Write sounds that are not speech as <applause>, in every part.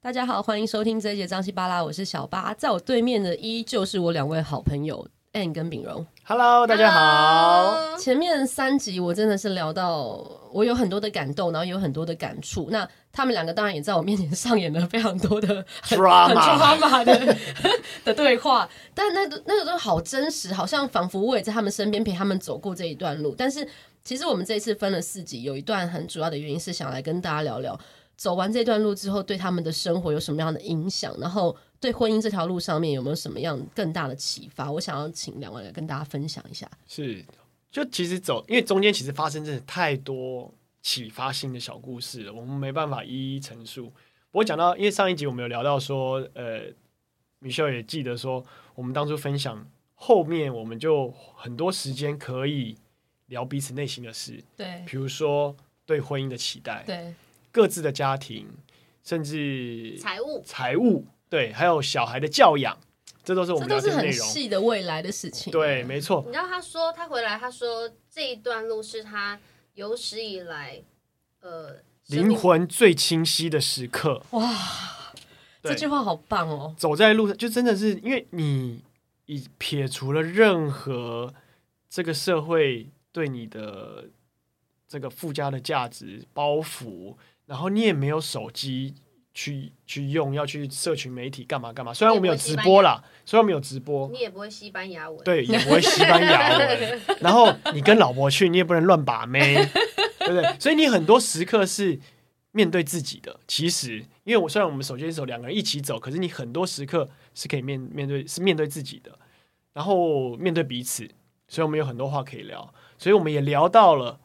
大家好，欢迎收听这一节张西巴拉，我是小八，在我对面的依旧是我两位好朋友 Anne 跟秉荣。Hello，大家好。Hello 前面三集我真的是聊到我有很多的感动，然后有很多的感触。那他们两个当然也在我面前上演了非常多的 <laughs> 很 Drama 很 drama 的 <laughs> 的对话，但那个那个都好真实，好像仿佛我也在他们身边陪他们走过这一段路。但是其实我们这一次分了四集，有一段很主要的原因是想来跟大家聊聊。走完这段路之后，对他们的生活有什么样的影响？然后对婚姻这条路上面有没有什么样更大的启发？我想要请两位来跟大家分享一下。是，就其实走，因为中间其实发生真的太多启发性的小故事了，我们没办法一一陈述。不过讲到，因为上一集我们有聊到说，呃，米秀也记得说，我们当初分享后面，我们就很多时间可以聊彼此内心的事，对，比如说对婚姻的期待，对。各自的家庭，甚至财务、财务，对，还有小孩的教养，这都是我们都是很细的未来的事情。对，没错。你知道他说他回来，他说这一段路是他有史以来呃灵魂最清晰的时刻。哇，这句话好棒哦！走在路上，就真的是因为你已撇除了任何这个社会对你的这个附加的价值包袱。然后你也没有手机去去用，要去社群媒体干嘛干嘛。虽然我们有直播啦，虽然我们有直播，你也不会西班牙文，对，也不会西班牙文。<laughs> 然后你跟老婆去，你也不能乱把妹，对不对？所以你很多时刻是面对自己的。其实，因为我虽然我们手牵手两个人一起走，可是你很多时刻是可以面面对，是面对自己的，然后面对彼此。所以我们有很多话可以聊，所以我们也聊到了。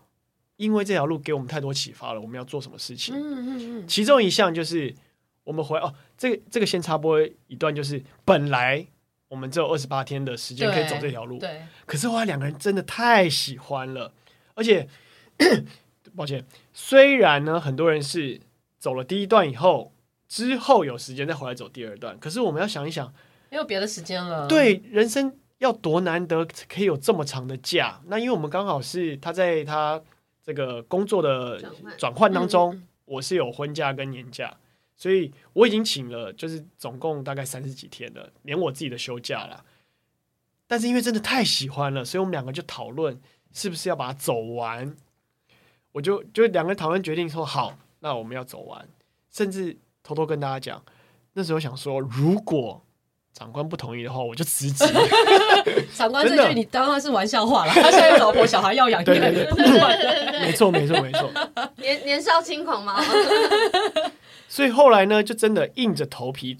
因为这条路给我们太多启发了，我们要做什么事情？嗯嗯嗯。其中一项就是我们回哦，这个这个先插播一段，就是本来我们只有二十八天的时间可以走这条路，对。对，可是后来两个人真的太喜欢了，而且 <coughs> 抱歉，虽然呢很多人是走了第一段以后，之后有时间再回来走第二段，可是我们要想一想，没有别的时间了。对，人生要多难得可以有这么长的假？那因为我们刚好是他在他。这个工作的转换当中，我是有婚假跟年假，所以我已经请了，就是总共大概三十几天了，连我自己的休假了。但是因为真的太喜欢了，所以我们两个就讨论是不是要把它走完。我就就两个人讨论决定说好，那我们要走完，甚至偷偷跟大家讲，那时候想说如果。长官不同意的话，我就辞职。<laughs> 长官这句你当然是玩笑话了，他现在有老婆小孩要养，对对对，没错没错没错。年年少轻狂嘛。<laughs> 所以后来呢，就真的硬着头皮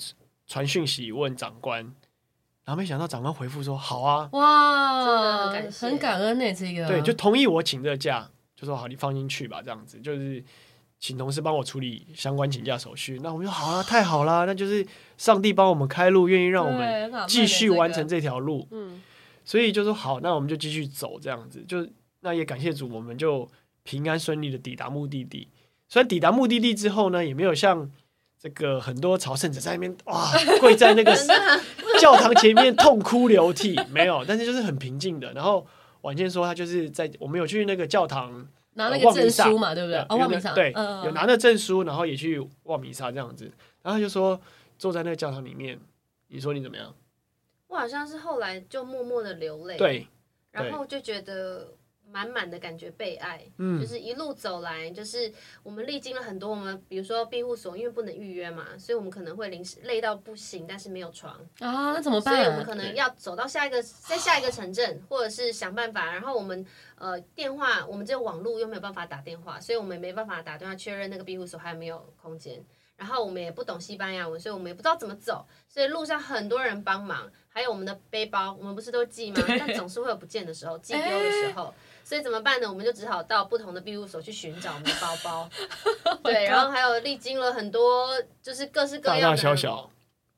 传讯息问长官，然后没想到长官回复说好啊，哇，很感谢，很感恩呢，这个对，就同意我请这个假，就说好，你放心去吧，这样子就是。请同事帮我处理相关请假手续，那我们说好啊，太好了，那就是上帝帮我们开路，愿意让我们继续完成这条路。嗯，所以就说好，那我们就继续走，这样子就那也感谢主，我们就平安顺利的抵达目的地。虽然抵达目的地之后呢，也没有像这个很多朝圣者在那边哇跪在那个 <laughs> 教堂前面痛哭流涕，没有，但是就是很平静的。然后晚间说，他就是在我们有去那个教堂。拿那个证书嘛，对不对？哦，望弥撒，对，有拿那证书，然后也去望弥撒这样子。然后就说坐在那个教堂里面，你说你怎么样？我好像是后来就默默的流泪，对，然后就觉得。满满的感觉被爱，嗯，就是一路走来，就是我们历经了很多。我们比如说庇护所，因为不能预约嘛，所以我们可能会临时累到不行，但是没有床啊，那怎么办？所以我们可能要走到下一个，在下一个城镇，或者是想办法。然后我们呃电话，我们只有网络，又没有办法打电话，所以我们也没办法打电话确认那个庇护所还有没有空间。然后我们也不懂西班牙文，所以我们也不知道怎么走。所以路上很多人帮忙，还有我们的背包，我们不是都寄吗？<laughs> 但总是会有不见的时候，寄丢的时候。欸所以怎么办呢？我们就只好到不同的庇护所去寻找我们的包包。<laughs> 对，然后还有历经了很多，就是各式各样的大大小小。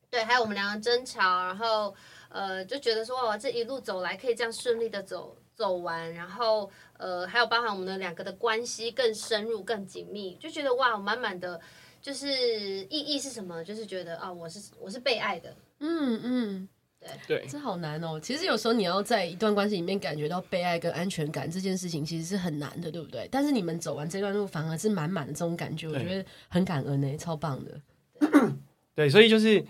对，还有我们两个争吵，然后呃，就觉得说哇，这一路走来可以这样顺利的走走完，然后呃，还有包含我们的两个的关系更深入、更紧密，就觉得哇，满满的，就是意义是什么？就是觉得啊，我是我是被爱的。嗯嗯。对，这好难哦。其实有时候你要在一段关系里面感觉到被爱跟安全感，这件事情其实是很难的，对不对？但是你们走完这段路，反而是满满的这种感觉，我觉得很感恩呢，超棒的。对，所以就是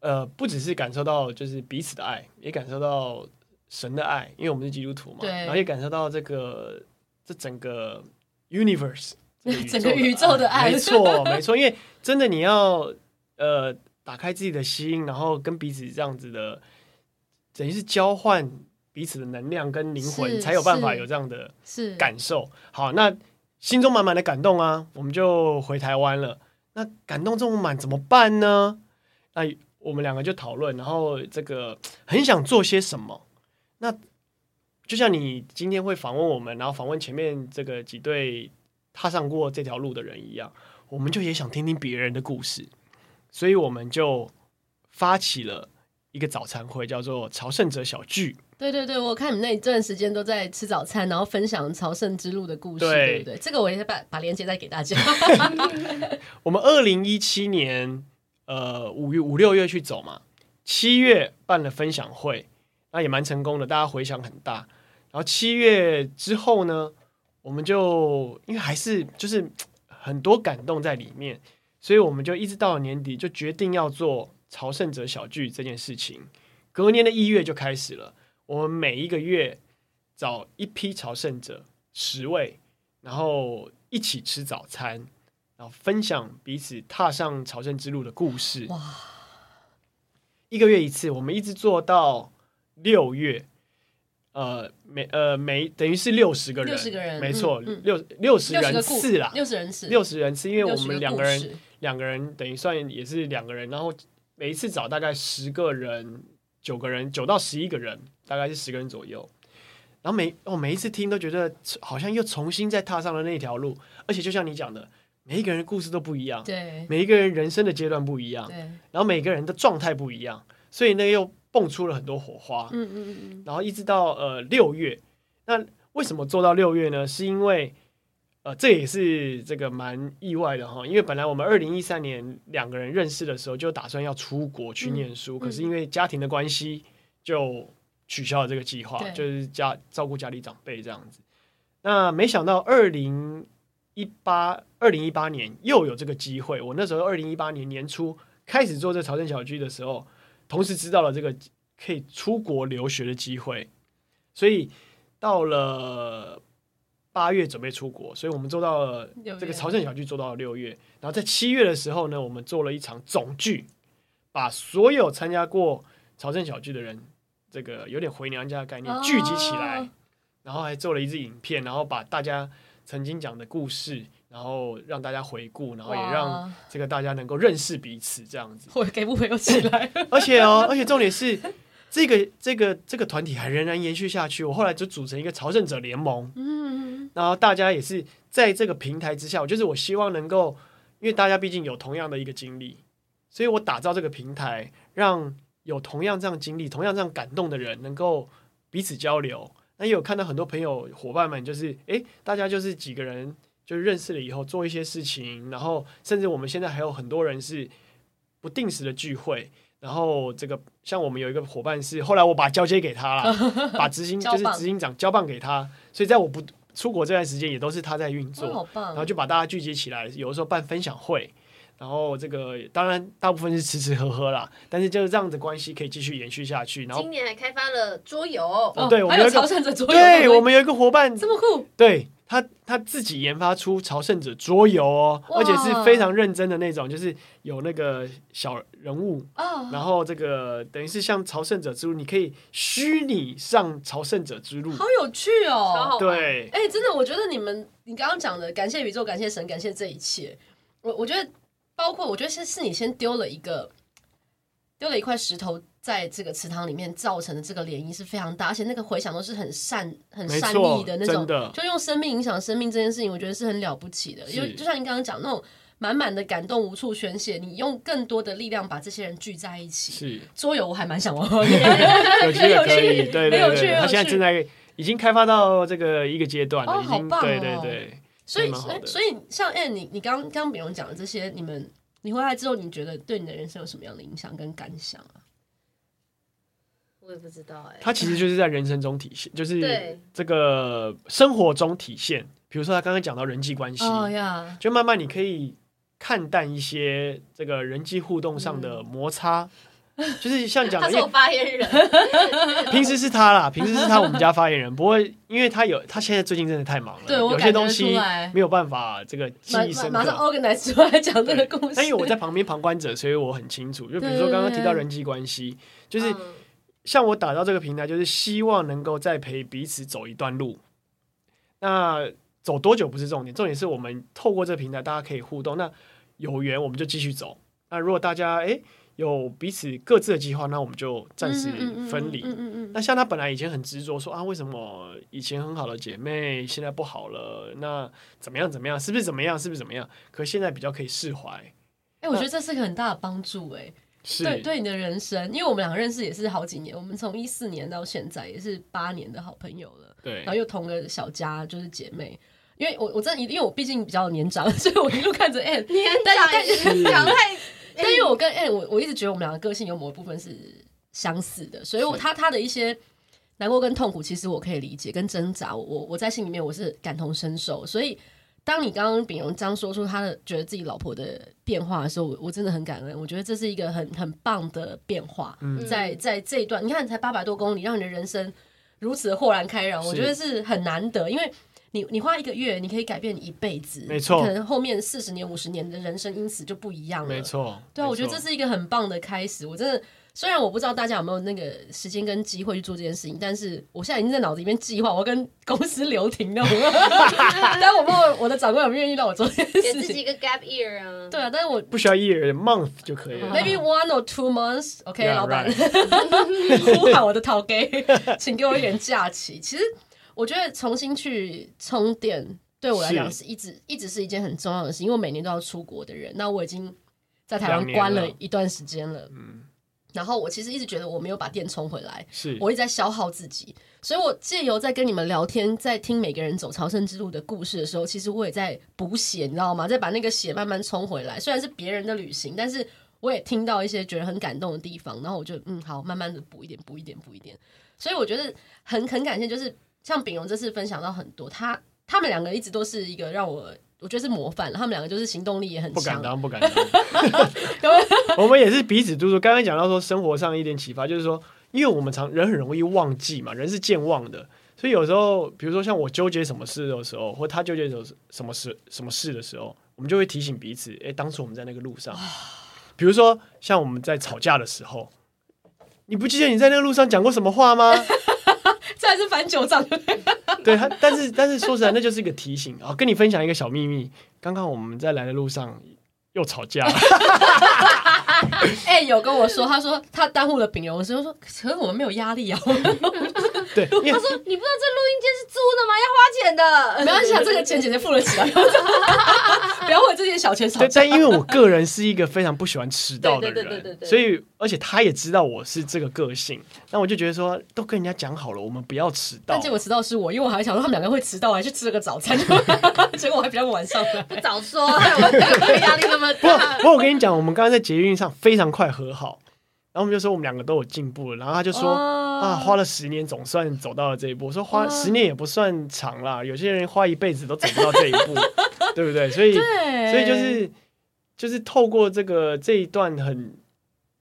呃，不只是感受到就是彼此的爱，也感受到神的爱，因为我们是基督徒嘛，对然后也感受到这个这整个 universe 整个宇宙的爱，没错没错，因为真的你要呃打开自己的心，然后跟彼此这样子的，等于是交换彼此的能量跟灵魂，才有办法有这样的感受。好，那。心中满满的感动啊，我们就回台湾了。那感动这么满怎么办呢？那我们两个就讨论，然后这个很想做些什么。那就像你今天会访问我们，然后访问前面这个几对踏上过这条路的人一样，我们就也想听听别人的故事，所以我们就发起了一个早餐会，叫做朝圣者小聚。对对对，我看你那一段时间都在吃早餐，然后分享朝圣之路的故事，对，对不对？这个我也把把链接再给大家。<laughs> 我们二零一七年呃五月五六月去走嘛，七月办了分享会，那也蛮成功的，大家回响很大。然后七月之后呢，我们就因为还是就是很多感动在里面，所以我们就一直到了年底就决定要做朝圣者小聚这件事情。隔年的一月就开始了。我们每一个月找一批朝圣者十位，然后一起吃早餐，然后分享彼此踏上朝圣之路的故事。哇！一个月一次，我们一直做到六月。呃，每呃每等于是六十个人，六十个人，没错，六六十人次啦，六十人次，六十人次，因为我们两个人两个人等于算也是两个人，然后每一次找大概十个人。九个人，九到十一个人，大概是十个人左右。然后每哦每一次听都觉得好像又重新再踏上了那条路，而且就像你讲的，每一个人的故事都不一样，对，每一个人人生的阶段不一样，对，然后每个人的状态不一样，所以那又蹦出了很多火花，嗯嗯嗯，然后一直到呃六月，那为什么做到六月呢？是因为。呃，这也是这个蛮意外的哈，因为本来我们二零一三年两个人认识的时候就打算要出国去念书，嗯、可是因为家庭的关系就取消了这个计划，就是家照顾家里长辈这样子。那没想到二零一八二零一八年又有这个机会，我那时候二零一八年年初开始做这朝圣小居的时候，同时知道了这个可以出国留学的机会，所以到了。八月准备出国，所以我们做到了这个朝圣小聚做到了六月，然后在七月的时候呢，我们做了一场总聚，把所有参加过朝圣小聚的人，这个有点回娘家的概念聚集起来，然后还做了一支影片，然后把大家曾经讲的故事，然后让大家回顾，然后也让这个大家能够认识彼此，这样子。<laughs> 我给不回又起来，而且哦，而且重点是。这个这个这个团体还仍然延续下去。我后来就组成一个朝圣者联盟，嗯，然后大家也是在这个平台之下，就是我希望能够，因为大家毕竟有同样的一个经历，所以我打造这个平台，让有同样这样经历、同样这样感动的人能够彼此交流。那也有看到很多朋友伙伴们，就是诶，大家就是几个人就认识了以后做一些事情，然后甚至我们现在还有很多人是不定时的聚会。然后这个像我们有一个伙伴是，后来我把交接给他了，把执行 <laughs> 就是执行长交棒给他，所以在我不出国这段时间也都是他在运作，然后就把大家聚集起来，有的时候办分享会，然后这个当然大部分是吃吃喝喝啦，但是就是这样的关系可以继续延续下去。然后今年还开发了桌游，哦，对，我们有朝圣者桌游，对，我们有一个伙伴这么酷，对。他他自己研发出朝圣者桌游哦，而且是非常认真的那种，就是有那个小人物，然后这个等于是像朝圣者之路，你可以虚拟上朝圣者之路，好有趣哦！对，哎，真的，我觉得你们你刚刚讲的，感谢宇宙，感谢神，感谢这一切，我我觉得包括我觉得是是你先丢了一个丢了一块石头。在这个池塘里面造成的这个涟漪是非常大，而且那个回响都是很善、很善意的那种，就用生命影响生命这件事情，我觉得是很了不起的。因为就像你刚刚讲那种满满的感动无处宣泄，你用更多的力量把这些人聚在一起。是桌游我还蛮想玩，<laughs> 有趣的可以，对对对，他现在正在已经开发到这个一个阶段了，哦，好棒哦，对对对。所以所以像哎，你你刚刚比如讲的这些，你们你回来之后，你觉得对你的人生有什么样的影响跟感想啊？我也不知道哎，他其实就是在人生中体现，就是这个生活中体现。比如说他刚刚讲到人际关系，就慢慢你可以看淡一些这个人际互动上的摩擦。嗯就是像讲的，他是我发言人，<laughs> 平时是他啦，平时是他我们家发言人。不过因为他有，他现在最近真的太忙了，对，有些东西没有办法这个记忆深刻。马上 organize 出来讲这个故事。但因为我在旁边旁观者，所以我很清楚。就比如说刚刚提到人际关系，就是像我打造这个平台，就是希望能够再陪彼此走一段路。那走多久不是重点，重点是我们透过这个平台，大家可以互动。那有缘我们就继续走。那如果大家哎。诶有彼此各自的计划，那我们就暂时分离。那像他本来以前很执着说啊，为什么以前很好的姐妹现在不好了？那怎么样？怎么样？是不是怎么样？是不是怎么样？可现在比较可以释怀。哎、欸，我觉得这是个很大的帮助、欸。哎，是对对你的人生，因为我们两个认识也是好几年，我们从一四年到现在也是八年的好朋友了。对，然后又同个小家，就是姐妹。因为我我真的，因为我毕竟比较年长，所以我一路看着哎，年长太。<laughs> 但因为我跟 Anne，我我一直觉得我们两个个性有某一部分是相似的，所以我他他的一些难过跟痛苦，其实我可以理解跟挣扎，我我在心里面我是感同身受。所以当你刚刚秉荣这样说出他的觉得自己老婆的变化的时候，我我真的很感恩。我觉得这是一个很很棒的变化，在在这一段，你看才八百多公里，让你的人生如此的豁然开朗，我觉得是很难得，因为。你你花一个月，你可以改变你一辈子，没错。可能后面四十年、五十年的人生因此就不一样了，没错。对啊，我觉得这是一个很棒的开始。我真的，虽然我不知道大家有没有那个时间跟机会去做这件事情，但是我现在已经在脑子里面计划，我跟公司留停了。<laughs> 但我不知道我的长官有没有愿意让我做这件事情，给自己一个 gap year 啊。对啊，但是我不需要 year，month 就可以了。Maybe one or two months。OK，老板，<laughs> 呼喊我的头家，请给我一点假期。其实我觉得重新去充电。对我来讲是一直是一直是一件很重要的事，因为我每年都要出国的人。那我已经在台湾关了一段时间了，嗯，然后我其实一直觉得我没有把电充回来，是我一直在消耗自己。所以我借由在跟你们聊天，在听每个人走朝圣之路的故事的时候，其实我也在补血，你知道吗？在把那个血慢慢充回来。虽然是别人的旅行，但是我也听到一些觉得很感动的地方，然后我就嗯，好，慢慢的补一点，补一点，补一点。所以我觉得很很感谢，就是像炳荣这次分享到很多他。他们两个一直都是一个让我我觉得是模范，他们两个就是行动力也很强，不敢当，不敢当。<laughs> 我们也是彼此督促。刚刚讲到说生活上一点启发，就是说，因为我们常人很容易忘记嘛，人是健忘的，所以有时候，比如说像我纠结什么事的时候，或他纠结什什么事什么事的时候，我们就会提醒彼此，哎，当初我们在那个路上，比如说像我们在吵架的时候，你不记得你在那个路上讲过什么话吗？是翻旧账。<laughs> 对，但是但是说实在，那就是一个提醒啊。跟你分享一个小秘密，刚刚我们在来的路上又吵架了。<laughs> 哎、欸，有跟我说，他说他耽误了丙荣，我说，可是我们没有压力啊。对，<laughs> 他说你不知道这录音间是租的吗？要花钱的。<laughs> 没关系，这个钱姐姐付了起来。<laughs> 不要为这些小钱吵架。但因为我个人是一个非常不喜欢迟到的人，所以而且他也知道我是这个个性，那我就觉得说，都跟人家讲好了，我们不要迟到。但结果迟到是我，因为我还想说他们两个会迟到，我还去吃了个早餐，结果我还比较晚上。不早说，我压力那么大。不过我跟你讲，我们刚刚在捷运上非常快和好，然后我们就说我们两个都有进步了，然后他就说、oh. 啊，花了十年总算走到了这一步。我说花十年也不算长啦，有些人花一辈子都走不到这一步，<laughs> 对不对？所以所以就是就是透过这个这一段很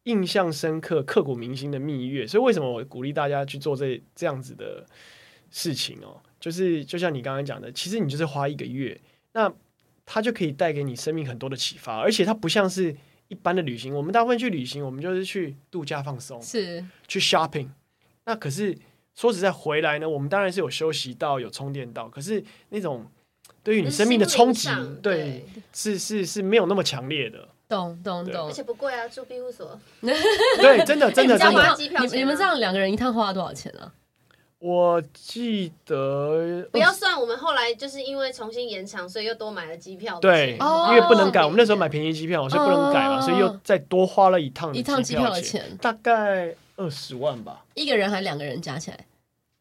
印象深刻、刻骨铭心的蜜月，所以为什么我鼓励大家去做这这样子的事情哦？就是就像你刚刚讲的，其实你就是花一个月，那它就可以带给你生命很多的启发，而且它不像是。一般的旅行，我们大部分去旅行，我们就是去度假放松，是去 shopping。那可是说实在，回来呢，我们当然是有休息到，有充电到。可是那种对于你生命的冲击，对，对，是是是没有那么强烈的。懂懂懂，而且不贵啊，住庇护所。<laughs> 对，真的真的 <laughs> 真的。你们这样两个人一趟花了多少钱啊？我记得不要算，我们后来就是因为重新延长，所以又多买了机票。对，因为不能改，我们那时候买便宜机票，所以不能改嘛，所以又再多花了一趟一趟机票的钱，大概二十万吧。一个人还两个人加起来？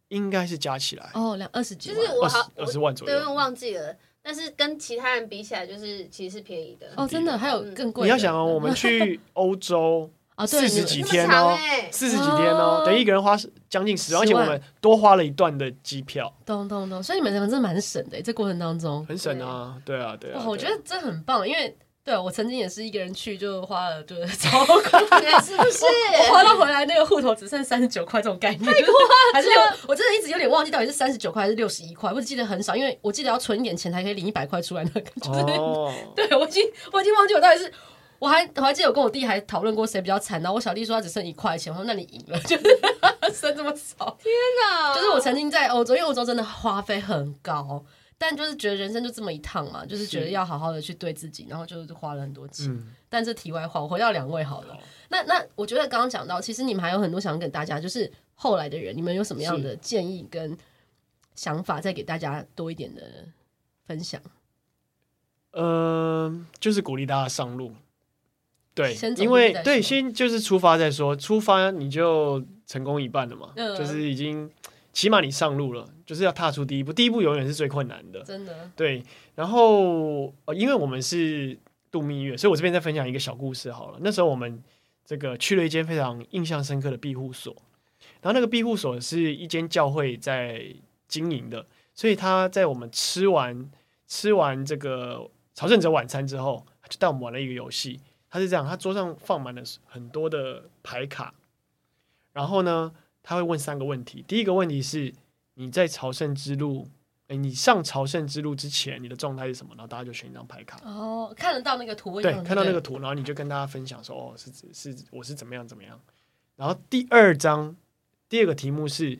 应该是加起来哦，两二十几万，就是我好二十万左右，对，我忘记了。但是跟其他人比起来，就是其实是便宜的哦，真的还有更贵。你要想哦，我们去欧 <laughs> 洲。啊，四十几天哦，四十几天哦，等于一个人花将近十万，而且我们多花了一段的机票。咚咚咚，所以你们真的蛮省的，这过程当中很省啊，对啊，对啊。我觉得这很棒，因为对，我曾经也是一个人去，就花了就是 <laughs> 超贵，<laughs> 是不是？我花到回来那个户头只剩三十九块这种概念，太夸张还是六？我真的一直有点忘记到底是三十九块还是六十一块，我只记得很少，因为我记得要存一点钱才可以领一百块出来那个。感觉哦，<laughs> 对我已经我已经忘记我到底是，我还我还记得我跟我弟还讨论过谁比较惨，然后我小弟说他只剩一块钱，我说那你赢了，就是剩这么少。天哪！就是我曾经在欧洲，因为欧洲真的花费很高。但就是觉得人生就这么一趟嘛，就是觉得要好好的去对自己，然后就是花了很多钱。嗯、但这题外话，我回到两位好了。好那那我觉得刚刚讲到，其实你们还有很多想跟大家，就是后来的人，你们有什么样的建议跟想法，再给大家多一点的分享？呃，就是鼓励大家上路。对，因为对，先就是出发再说，出发你就成功一半了嘛，嗯、就是已经。起码你上路了，就是要踏出第一步。第一步永远是最困难的，真的。对，然后呃，因为我们是度蜜月，所以我这边再分享一个小故事好了。那时候我们这个去了一间非常印象深刻的庇护所，然后那个庇护所是一间教会在经营的，所以他在我们吃完吃完这个朝圣者晚餐之后，就带我们玩了一个游戏。他是这样，他桌上放满了很多的牌卡，然后呢，他会问三个问题。第一个问题是：你在朝圣之路，哎，你上朝圣之路之前，你的状态是什么？然后大家就选一张牌卡。哦，看得到那个图。对，看到那个图，然后你就跟大家分享说：哦，是是，是，我是怎么样怎么样。然后第二张，第二个题目是：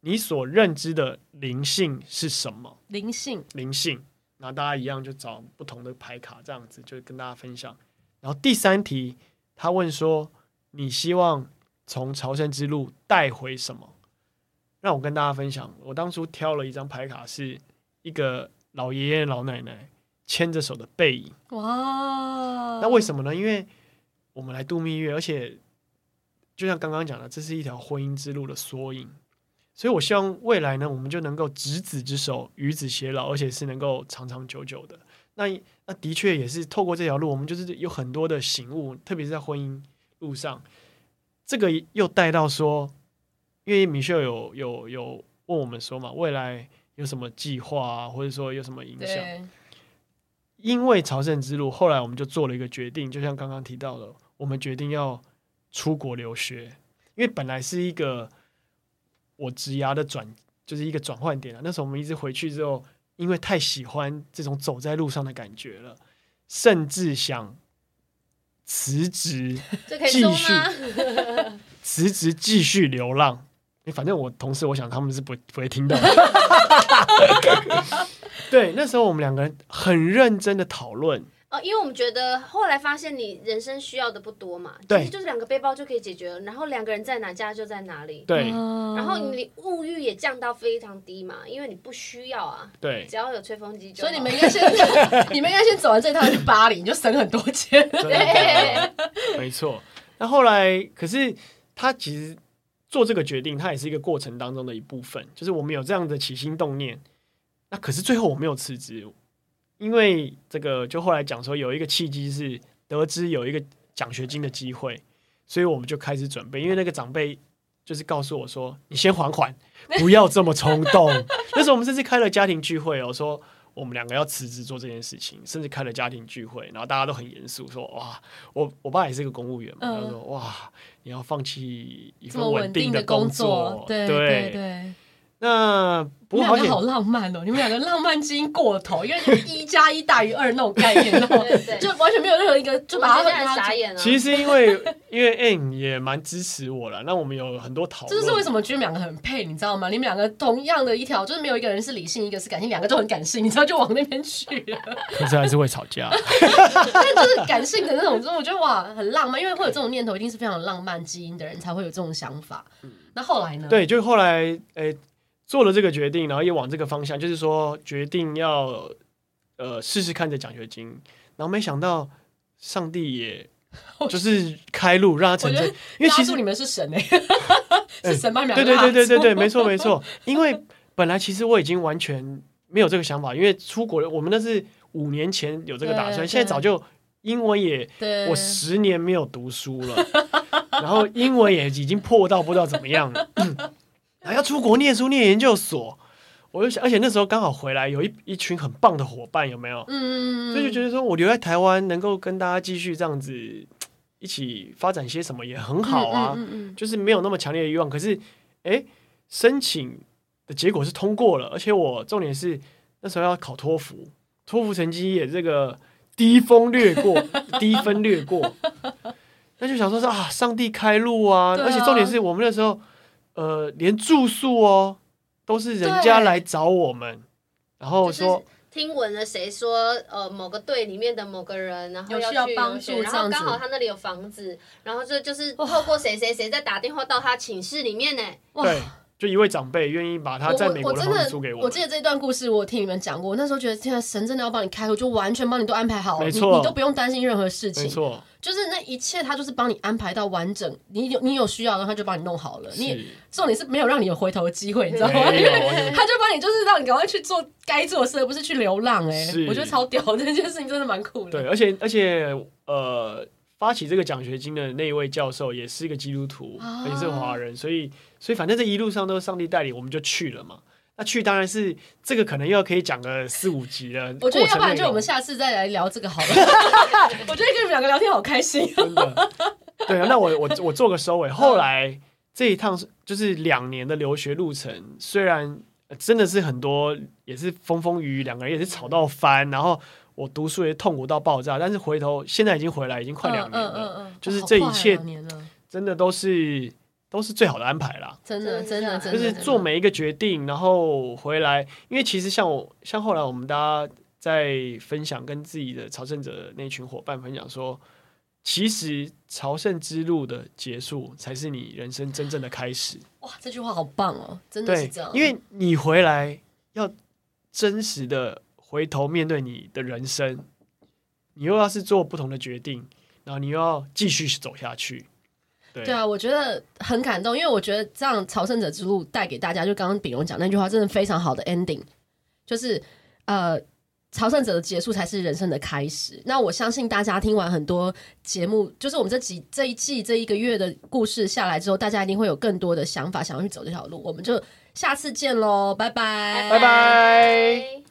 你所认知的灵性是什么？灵性，灵性。然后大家一样就找不同的牌卡，这样子就跟大家分享。然后第三题，他问说：你希望从朝圣之路带回什么？让我跟大家分享。我当初挑了一张牌卡，是一个老爷爷老奶奶牵着手的背影。哇！那为什么呢？因为我们来度蜜月，而且就像刚刚讲的，这是一条婚姻之路的缩影。所以我希望未来呢，我们就能够执子之手，与子偕老，而且是能够长长久久的。那那的确也是透过这条路，我们就是有很多的醒悟，特别是在婚姻路上。这个又带到说，因为米秀有有有问我们说嘛，未来有什么计划啊，或者说有什么影响？因为朝圣之路，后来我们就做了一个决定，就像刚刚提到的，我们决定要出国留学，因为本来是一个我职涯的转，就是一个转换点啊。那时候我们一直回去之后，因为太喜欢这种走在路上的感觉了，甚至想。辞职，继续辞职继续流浪。反正我同事，我想他们是不不会听到的。<laughs> 对，那时候我们两个人很认真的讨论。哦，因为我们觉得后来发现你人生需要的不多嘛，对，其实就是两个背包就可以解决了。然后两个人在哪家就在哪里，对。然后你物欲也降到非常低嘛，因为你不需要啊，对，只要有吹风机就。所以你们应该先 <laughs> <laughs> 你们应该先走完这一趟去巴黎，你就省很多钱。对，没错。那后来，可是他其实做这个决定，他也是一个过程当中的一部分，就是我们有这样的起心动念。那可是最后我没有辞职。因为这个，就后来讲说有一个契机是得知有一个奖学金的机会，所以我们就开始准备。因为那个长辈就是告诉我说：“你先缓缓，不要这么冲动。” <laughs> 那时候我们甚至开了家庭聚会，哦说我们两个要辞职做这件事情，甚至开了家庭聚会，然后大家都很严肃说：“哇，我我爸也是个公务员嘛，他说哇，你要放弃一份稳定的工作，对对对。”那不过你们两个好浪漫哦！你们两个浪漫基因过头，因为一加一大于二那种概念，<laughs> 然后就完全没有任何一个就把他们傻眼了。其实因为因为 Anne 也蛮支持我了，那我们有很多讨论。这是为什么觉得两个很配，你知道吗？你们两个同样的一条，就是没有一个人是理性，一个是感性，两个都很感性，你知道就往那边去了。<laughs> 可是还是会吵架。<laughs> 但就是感性的那种，就我觉得哇，很浪漫，因为会有这种念头，一定是非常浪漫基因的人才会有这种想法。那后来呢？对，就后来诶。欸做了这个决定，然后也往这个方向，就是说决定要呃试试看这奖学金，然后没想到上帝也 <laughs> 就是开路让他成真，因为其实你们是神哎，<laughs> 是神把你们对对对对对对，没错没错，因为本来其实我已经完全没有这个想法，因为出国我们那是五年前有这个打算，现在早就英文也我十年没有读书了，然后英文也已经破到不知道怎么样了。<laughs> 还要出国念书、念研究所，我就想，而且那时候刚好回来，有一一群很棒的伙伴，有没有？嗯，所以就觉得说我留在台湾，能够跟大家继续这样子一起发展些什么也很好啊。嗯嗯嗯嗯就是没有那么强烈的欲望，可是，哎，申请的结果是通过了，而且我重点是那时候要考托福，托福成绩也这个低分略过，<laughs> 低分略过，那就想说是啊，上帝开路啊！啊而且重点是我们那时候，呃，连住宿哦。都是人家来找我们，然后说听闻了谁说呃某个队里面的某个人，然后要有需要帮助，然后刚好他那里有房子，然后就就是透过谁谁谁在打电话到他寝室里面呢？对，就一位长辈愿意把他在美国的房子租给我。我记得这段故事我听你们讲过，那时候觉得天啊神真的要帮你开路，就完全帮你都安排好了，没错，你都不用担心任何事情，没错。就是那一切，他就是帮你安排到完整。你有你有需要然后，他就帮你弄好了。你重点是没有让你有回头的机会，你知道吗？因为 <laughs> 他就帮你，就是让你赶快去做该做的事，而不是去流浪。哎，我觉得超屌，<laughs> 这件事情真的蛮酷的。对，而且而且呃，发起这个奖学金的那一位教授也是一个基督徒，啊、也是华人，所以所以反正这一路上都是上帝带领，我们就去了嘛。那去当然是这个，可能又可以讲个四五集了。我觉得要不然就我们下次再来聊这个好了。<laughs> 我觉得跟你们两个聊天好开心。真的。对啊，那我我我做个收尾。后来这一趟就是两年的留学路程，虽然真的是很多，也是风风雨雨，两个人也是吵到翻，然后我读书也痛苦到爆炸。但是回头现在已经回来，已经快两年了。嗯嗯嗯。就是这一切真的都是。都是最好的安排啦，真的，真的，真的，就是做每一个决定，然后回来，因为其实像我，像后来我们大家在分享，跟自己的朝圣者那群伙伴分享说，其实朝圣之路的结束才是你人生真正的开始。哇，这句话好棒哦，真的是这样。因为你回来要真实的回头面对你的人生，你又要是做不同的决定，然后你又要继续走下去。对，对啊，我觉得很感动，因为我觉得这样朝圣者之路带给大家，就刚刚炳荣讲那句话，真的非常好的 ending，就是呃，朝圣者的结束才是人生的开始。那我相信大家听完很多节目，就是我们这几这一季这一个月的故事下来之后，大家一定会有更多的想法，想要去走这条路。我们就下次见喽，拜拜，拜拜。